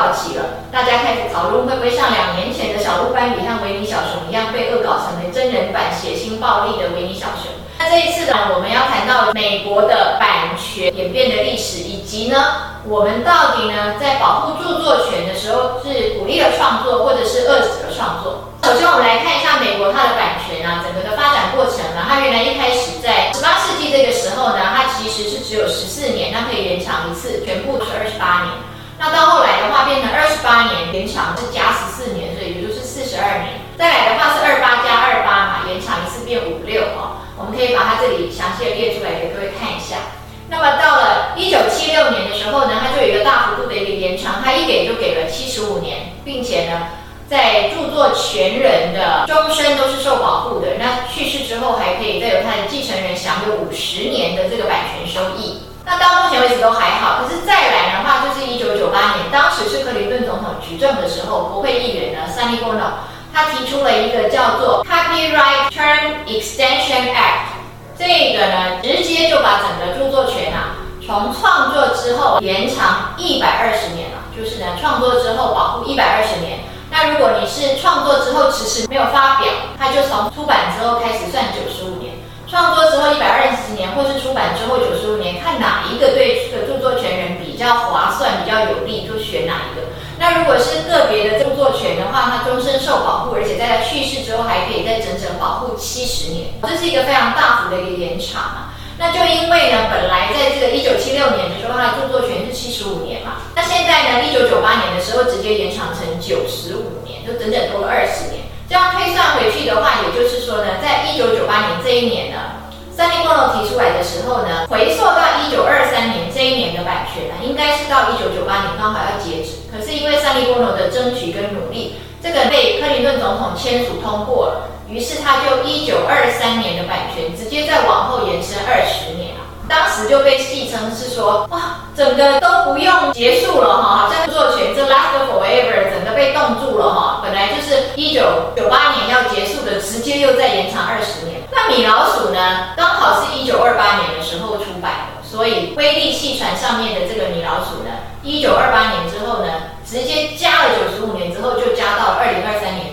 到期了，大家开始讨论会不会像两年前的小鹿斑比和维尼小熊一样被恶搞成为真人版血腥暴力的维尼小熊。那这一次呢，我们要谈到美国的版权演变的历史，以及呢，我们到底呢在保护著作权的时候是鼓励了创作，或者是遏制了创作？首先，我们来看一下美国它的版权啊，整个的发展过程呢，它原来一开始在十八世纪这个时候呢，它其实是只有十四年，那可以延长一次，全部是二十八年。那到后来后呢，它就有一个大幅度的一个延长，它一给就给了七十五年，并且呢，在著作权人的终身都是受保护的。那去世之后还可以再由他的继承人享有五十年的这个版权收益。那到目前为止都还好，可是再来的话，就是一九九八年，当时是克林顿总统执政的时候，国会议员呢，Sunny Bono，他提出了一个叫做 Copyright Term Extension Act，这个呢，直接就把整个著作权啊，从创作之后延长一百二十年了，就是呢，创作之后保护一百二十年。那如果你是创作之后迟迟没有发表，它就从出版之后开始算九十五年。创作之后一百二十年，或是出版之后九十五年，看哪一个对这个著作权人比较划算、比较有利，就选哪一个。那如果是个别的著作权的话，它终身受保护，而且在他去世之后还可以再整整保护七十年，这是一个非常大幅的一个延长啊。那就因为呢，本来在这个一九七六年的时候，它的著作权是七十五年嘛，那现在呢，一九九八年的时候直接延长成九十五年，就整整多了二十年。这样推算回去的话，也就是说呢，在一九九八年这一年呢，三林波罗提出来的时候呢，回溯到一九二三年这一年的版权呢，应该是到一九九八年刚好要截止。可是因为三林波罗的争取跟努力，这个被克林顿总统签署通过了，于是他就一九二三年的版权直接再往后延伸二十年啊。当时就被戏称是说，哇，整个都不用结束了哈，好像著作权这 last forever 整个被冻住了哈。本来就是一九九八年要结束的，直接又再延长二十年。那米老鼠呢，刚好是一九二八年的时候出版的，所以威力戏传上面的这个米老鼠呢，一九二八年之后呢，直接加了九十五年之后，就加到二零二三年。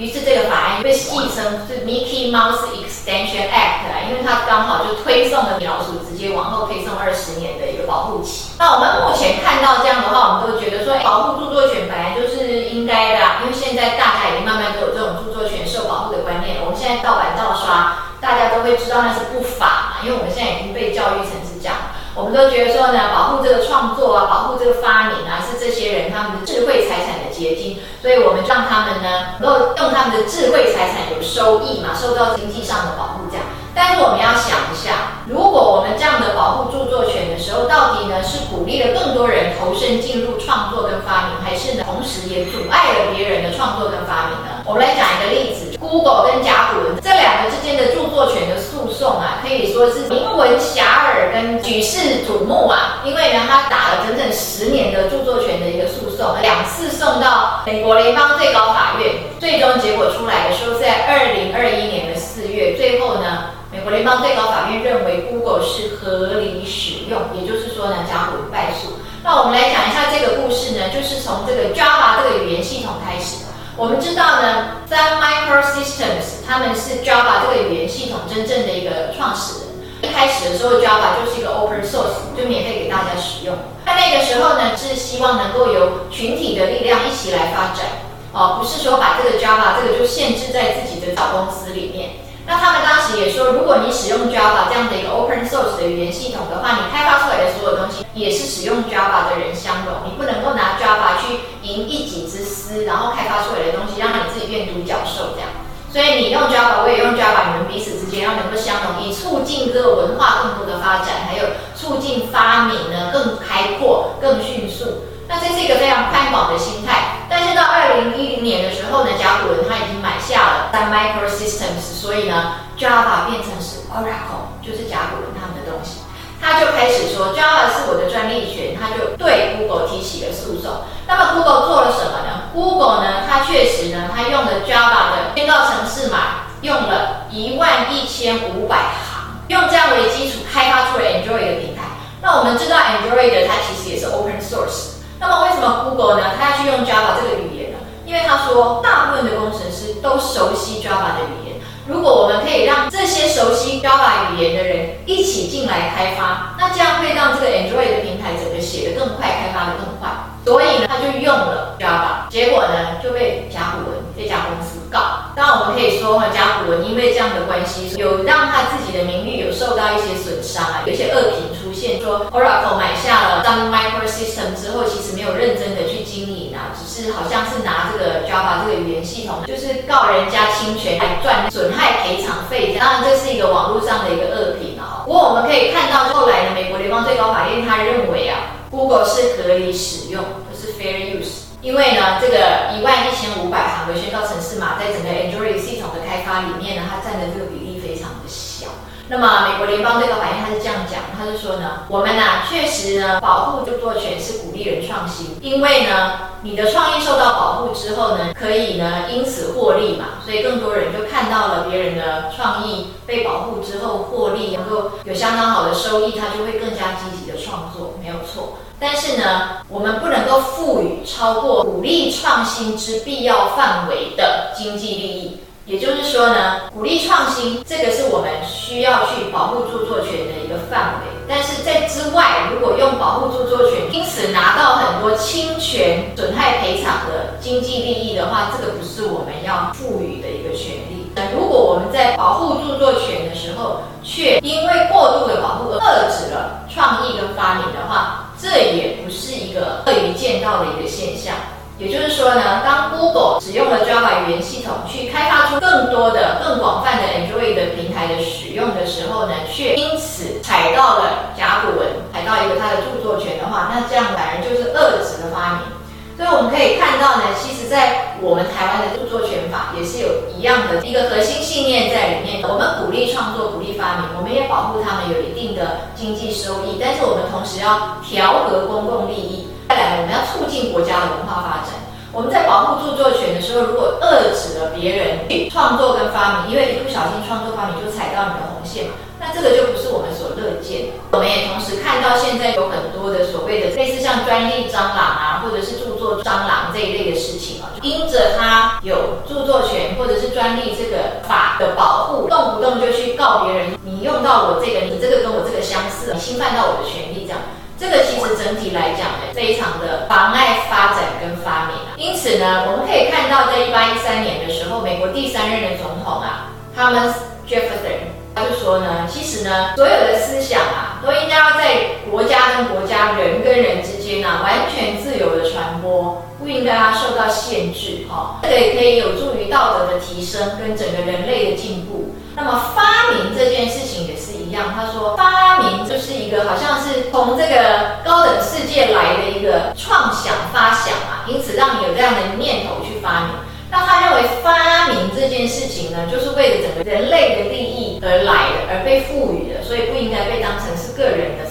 于是这个法案被戏称是 Mickey Mouse Extension Act 啊，因为它刚好就推送了米老鼠直接往后推送二十年的一个保护期。那我们目前看到这样的话，我们都觉得说，保护著作权本来就是应该的，因为现在大家已经慢慢都有这种著作权受保护的观念了。我们现在盗版盗刷，大家都会知道那是不法嘛，因为我们现在已经被教育成是这样。我们都觉得说呢，保护这个创作啊，保护这个发明啊，是这些人他们的智慧财产的结晶，所以我们让他们呢，能够用他们的智慧财产有收益嘛，受到经济上的保护这样。但是我们要想一下，如果我们这样的保护著作权的时候，到底呢是鼓励了更多人投身进入创作跟发明，还是呢同时也阻碍了别人的创作跟发明呢？我们来讲一个例子，Google 跟甲骨文这两个之间的著作权的诉讼啊，可以说是名闻遐迩跟举世瞩目啊，因为呢，他打了整整十年的著作权的一个诉讼，两次送到美国联邦最高法院，最终结果出来的时候在二零二一年的四月，最后呢。美国联邦最高法院认为 Google 是合理使用，也就是说呢，甲骨文败诉。那我们来讲一下这个故事呢，就是从这个 Java 这个语言系统开始的。我们知道呢，Sun Microsystems 他们是 Java 这个语言系统真正的一个创始人。一开始的时候，Java 就是一个 Open Source，就免费给大家使用。在那个时候呢，是希望能够由群体的力量一起来发展，哦，不是说把这个 Java 这个就限制在自己的小公司里面。那他们当时也说，如果你使用 Java 这样的一个 open source 的语言系统的话，你开发出来的所有东西也是使用 Java 的人相容，你不能够拿 Java 去赢一己之然后开发出来的东西让你自己变独角兽这样。所以你用 Java，我也用 Java，你们彼此之间要能够相容，以促进这个文化更多的发展，还有促进发明呢更开阔、更迅速。那这是一个非常宽广的心态，但是到二零一零年的时候呢，甲骨文他已经买下了 Sun Microsystems，所以呢，Java 变成是 Oracle，就是甲骨文他们的东西，他就开始说 Java 是我的专利权，他就对 Google 提起了诉讼。那么 Google 做了什么呢？Google 呢，它确实呢，它用了 Java 的宣告程式码，用了一万一千五百行，用这样为基础开发出了 Android 的平台。那我们知道 Android 它其实也是 open source。那么为什么 Google 呢？它要去用 Java 这个语言呢？因为他说大部分的工程师都熟悉 Java 的语言。如果我们可以让这些熟悉 Java 语言的人一起进来开发，那这样会让这个 Android 的平台整个写得更快，开发得更快。所以呢，他就用了 Java，结果呢就被甲骨文这家公司告。当然我们可以说哈，甲骨文因为这样的关系，有让他自己的名誉有受到一些损伤啊，有一些恶评出现，说 Oracle 买下了 Sun Microsystem 之后，其实没有认真的去经营啊，只是好像是拿这个 Java 这个语言系统，就是告人家侵权来赚损害赔偿费。当然这是一个网络上的一个恶评啊。不过我们可以看到后来呢，美国联邦最高法院他认为啊。Google 是可以使用，就是 fair use，因为呢，这个一万一千五百行的宣告程式码，在整个 Android 系统的开发里面呢，它占的这个比例非常的小。那么美国联邦最高法院他是这样讲，他是说呢，我们呢确实呢保护著作权是鼓励人创新，因为呢你的创意受到保护之后呢，可以呢因此获利嘛，所以更多人就看到了别人的创意被保护之后获利，能够有相当好的收益，他就会更加积极的创作，没有错。但是呢，我们不能够赋予超过鼓励创新之必要范围的经济利益。也就是说呢，鼓励创新，这个是我们需要去保护著作权的一个范围。但是在之外，如果用保护著作权，因此拿到很多侵权、损害赔偿的经济利益的话，这个不是我们要赋予的一个权利。那如果我们在保护著作权的时候，却因为过度的保护而遏制了创意跟发明的话，这也不是一个乐于见到的一个现象。也就是说呢，当 Google 使用了 Java 语言系统去开发出更多的、更广泛的 Android 的平台的使用的时候呢，却因此踩到了甲骨文，踩到一个它的著作权的话，那这样反而就是遏制的发明。所以我们可以看到呢，其实，在我们台湾的著作权法也是有一样的一个核心信念在里面。我们鼓励创作，鼓励发明，我们也保护他们有一定的经济收益，但是我们同时要调和公共利益。再来，我们要促进国家的文化发展。我们在保护著作权的时候，如果遏制了别人去创作跟发明，因为一不小心创作发明就踩到你的红线嘛，那这个就不是我们所乐见的。我们也同时看到现在有很多的所谓的类似像专利蟑螂啊，或者是著蟑螂这一类的事情啊，因着他有著作权或者是专利这个法的保护，动不动就去告别人，你用到我这个，你这个跟我这个相似，你侵犯到我的权利这样。这个其实整体来讲呢，非常的妨碍发展跟发明啊。因此呢，我们可以看到，在一八一三年的时候，美国第三任的总统啊，Thomas Jefferson，他就说呢，其实呢，所有的思想啊，都应该要在国家跟国家、人跟人之间啊，完全自由的传播，不应该啊受到限制哈。这个也可以有助于道德的提升跟整个人类的进步。那么发明这件事情也是一样，他说发明就是一个好像是从这个高等世界来的一个创想发想啊，因此让你有这样的念头去发明。那他认为发明这件事情呢，就是为了整个人类的利益而来的，而被赋予的，所以不应该被当成是个人的。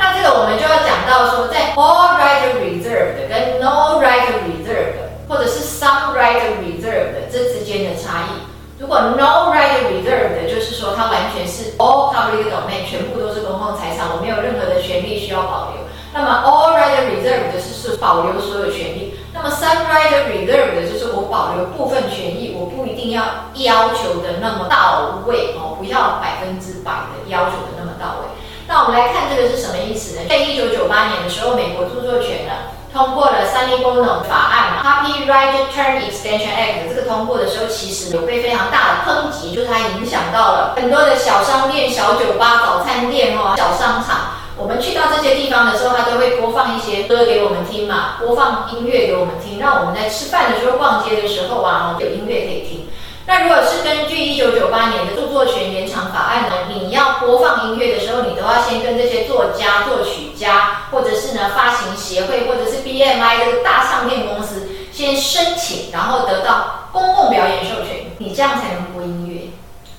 那这个我们就要讲到说，在 all right reserved 跟 no right reserved，或者是 some right reserved 这之间的差异。如果 no right reserved 就是说它完全是 all public domain，全部都是公共财产，我没有任何的权利需要保留。那么 all right reserved 是是保留所有权利。那么 some right reserved 就是我保留部分权益，我不一定要要求的那么到位哦，不要百分之百的要求。我们来看这个是什么意思呢？在一九九八年的时候，美国著作权呢？通过了 Sunny Bono 法案嘛，Copyright Term Extension Act。这个通过的时候，其实有被非常大的抨击，就是它影响到了很多的小商店、小酒吧、早餐店哦，小商场。我们去到这些地方的时候，它都会播放一些歌给我们听嘛，播放音乐给我们听，让我们在吃饭的时候、逛街的时候啊，有音乐可以听。那如果是根据一九九八年的著作权延长法案呢，你要播放音乐的时候，你都要先跟这些作家、作曲家，或者是呢发行协会，或者是 BMI 这个大唱片公司先申请，然后得到公共表演授权，你这样才能播音乐。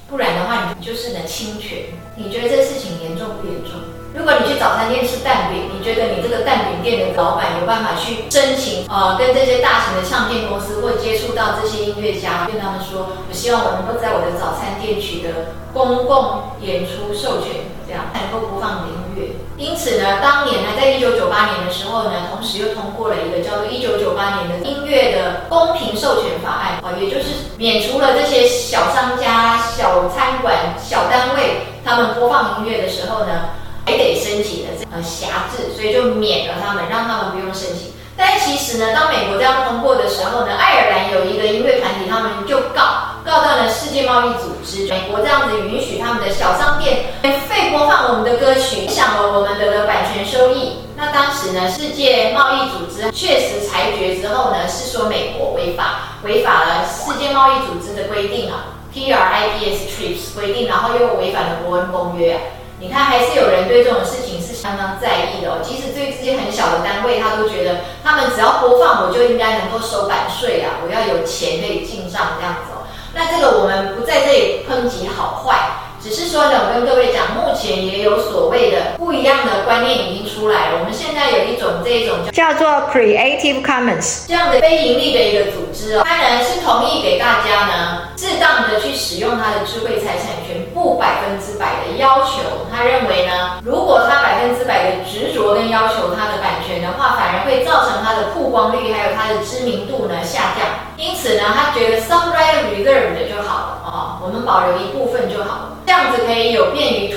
不然的话，你就是呢侵权。你觉得这事情严重不严重？如果你去早餐店吃蛋饼，你觉得你这个蛋饼店的老板有办法去申请呃跟这些大型的唱片公司或接触到这些音乐家，跟他们说，我希望我能够在我的早餐店取得公共演出授权，这样才能够播放你的音乐。因此呢，当年呢，在一九九八年的时候呢，同时又通过了一个叫做一九九八年的音乐的公平授权法案啊，也就是免除了这些小商家、小餐馆、小单位他们播放音乐的时候呢。还得申请的呃辖制，所以就免了他们，让他们不用申请。但其实呢，当美国这样通过的时候呢，爱尔兰有一个音乐团体，他们就告告到了世界贸易组织。美国这样子允许他们的小商店免费播放我们的歌曲，影响了我们的版权收益。那当时呢，世界贸易组织确实裁决之后呢，是说美国违法，违反了世界贸易组织的规定啊，TRIPS TRIPS 规定，然后又违反了伯恩公约。你看，还是有人对这种事情是相当在意的哦。即使对这些很小的单位，他都觉得他们只要播放，我就应该能够收版税啊，我要有钱可以进账这样子哦。那这个我们不在这里抨击好坏。只是说呢，我跟各位讲，目前也有所谓的不一样的观念已经出来了。我们现在有一种这一种叫做 Creative Commons 这样的非盈利的一个组织哦，当然是同意给大家呢适当的去使用它的智慧财产权，不百分之百的要求。他认为呢，如果他百分之百的执着跟要求他的版权的话，反而会造成他的曝光率还有他的知名度呢下降。因此呢，他觉得 some right reserved 就好了啊，我们保留一部分就好了。这样子可以有便于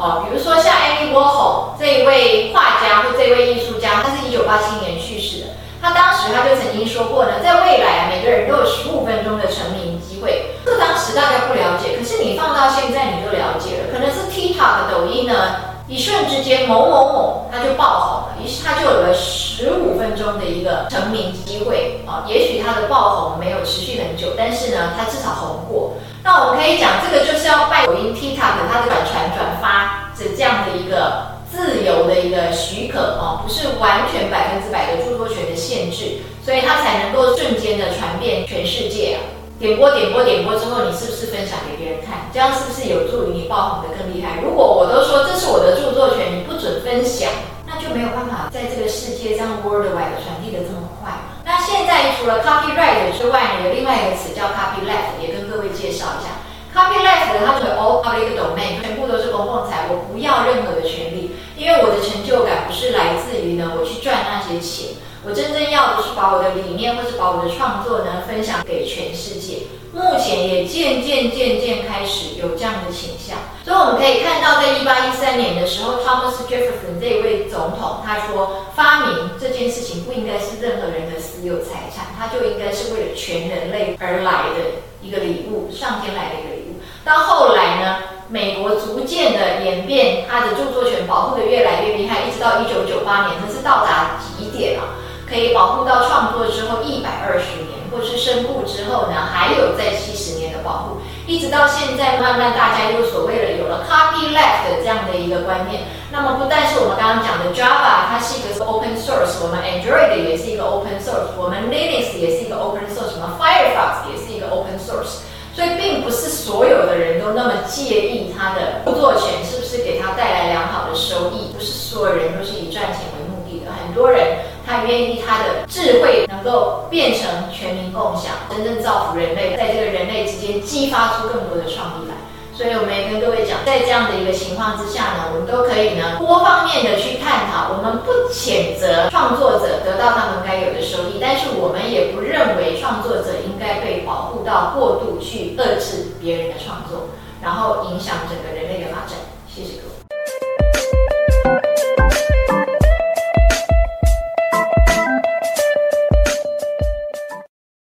哦，比如说像 Andy Warhol 这一位画家或这位艺术家，他是一九八七年去世的。他当时他就曾经说过呢，在未来啊，每个人都有十五分钟的成名机会。这当时大家不了解，可是你放到现在你就了解了。可能是 TikTok 抖音呢，一瞬之间某某某他就爆红了，于是他就有了十五分钟的一个成名机会啊。也许他的爆红没有持续很久，但是呢，他至少红过。那我们可以讲，这个就是要拜抖音 TikTok 它的转传转发的这样的一个自由的一个许可哦，不是完全百分之百的著作权的限制，所以它才能够瞬间的传遍全世界啊！点播点播点播之后，你是不是分享给别人看？这样是不是有助于你爆红的更厉害？如果我都说这是我的著作权，你不准分享，那就没有办法在这个世界这样 worldwide 传递的这么快。那现在除了 copyright 之外呢，有另外一个词叫 copyleft，也跟介绍一下。copyleft 它就是 all public domain，全部都是公共财，我不要任何的权利，因为我的成就感不是来自于呢我去赚那些钱，我真正要的是把我的理念或是把我的创作呢分享给全世界。目前也渐渐渐渐开始有这样的倾向，所以我们可以看到，在一八一三年的时候，Thomas Jefferson 这一位总统他说，发明这件事情不应该是任何人的私有财产，它就应该是为了全人类而来的一个礼物，上天来的一个礼物。到后来呢，美国逐渐的演变，它的著作权保护的越来越厉害，一直到一九九八年，它是到达极点了，可以保护到创作之后一百二十年。或是身故之后呢，还有在七十年的保护，一直到现在，慢慢大家又所谓的有了 copyleft 这样的一个观念。那么不但是我们刚刚讲的 Java，它是一个 open source，我们 Android 也是一个 open source，我们 Linux 也是一个 open 都那么介意它的著作权是不是给他带来良好的收益，不是所有人都是以赚钱为目的的，很多人。他愿意他的智慧能够变成全民共享，真正造福人类，在这个人类之间激发出更多的创意来。所以我们也跟各位讲，在这样的一个情况之下呢，我们都可以呢多方面的去探讨。我们不谴责创作者得到他们该有的收益，但是我们也不认为创作者应该被保护到过度去遏制别人的创作，然后影响整个人类的发展。谢谢各位。